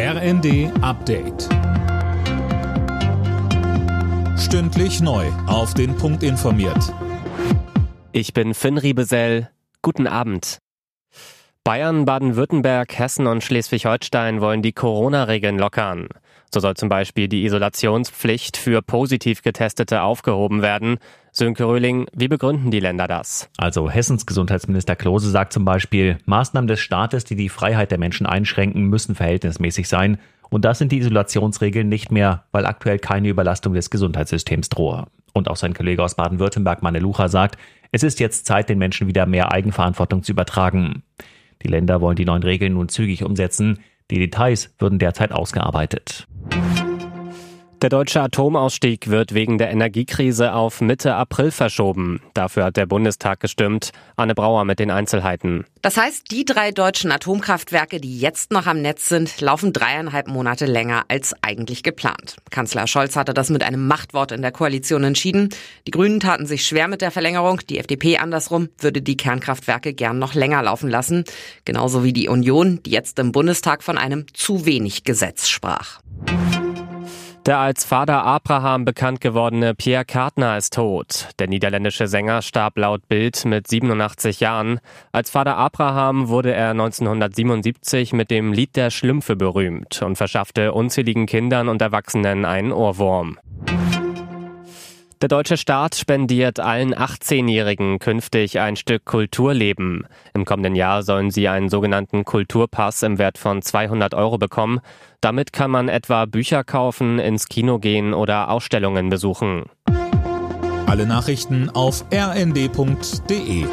RND Update. Stündlich neu. Auf den Punkt informiert. Ich bin Finn Riebesell. Guten Abend. Bayern, Baden-Württemberg, Hessen und Schleswig-Holstein wollen die Corona-Regeln lockern. So soll zum Beispiel die Isolationspflicht für positiv Getestete aufgehoben werden. Sönke Röhling, wie begründen die Länder das? Also Hessens Gesundheitsminister Klose sagt zum Beispiel, Maßnahmen des Staates, die die Freiheit der Menschen einschränken, müssen verhältnismäßig sein. Und das sind die Isolationsregeln nicht mehr, weil aktuell keine Überlastung des Gesundheitssystems drohe. Und auch sein Kollege aus Baden-Württemberg, Manne Lucha, sagt, es ist jetzt Zeit, den Menschen wieder mehr Eigenverantwortung zu übertragen. Die Länder wollen die neuen Regeln nun zügig umsetzen. Die Details würden derzeit ausgearbeitet. Der deutsche Atomausstieg wird wegen der Energiekrise auf Mitte April verschoben. Dafür hat der Bundestag gestimmt. Anne Brauer mit den Einzelheiten. Das heißt, die drei deutschen Atomkraftwerke, die jetzt noch am Netz sind, laufen dreieinhalb Monate länger als eigentlich geplant. Kanzler Scholz hatte das mit einem Machtwort in der Koalition entschieden. Die Grünen taten sich schwer mit der Verlängerung. Die FDP andersrum würde die Kernkraftwerke gern noch länger laufen lassen. Genauso wie die Union, die jetzt im Bundestag von einem zu wenig Gesetz sprach. Der als Vater Abraham bekannt gewordene Pierre Kartner ist tot. Der niederländische Sänger starb laut Bild mit 87 Jahren. Als Vater Abraham wurde er 1977 mit dem Lied der Schlümpfe berühmt und verschaffte unzähligen Kindern und Erwachsenen einen Ohrwurm. Der deutsche Staat spendiert allen 18-Jährigen künftig ein Stück Kulturleben. Im kommenden Jahr sollen sie einen sogenannten Kulturpass im Wert von 200 Euro bekommen. Damit kann man etwa Bücher kaufen, ins Kino gehen oder Ausstellungen besuchen. Alle Nachrichten auf rnd.de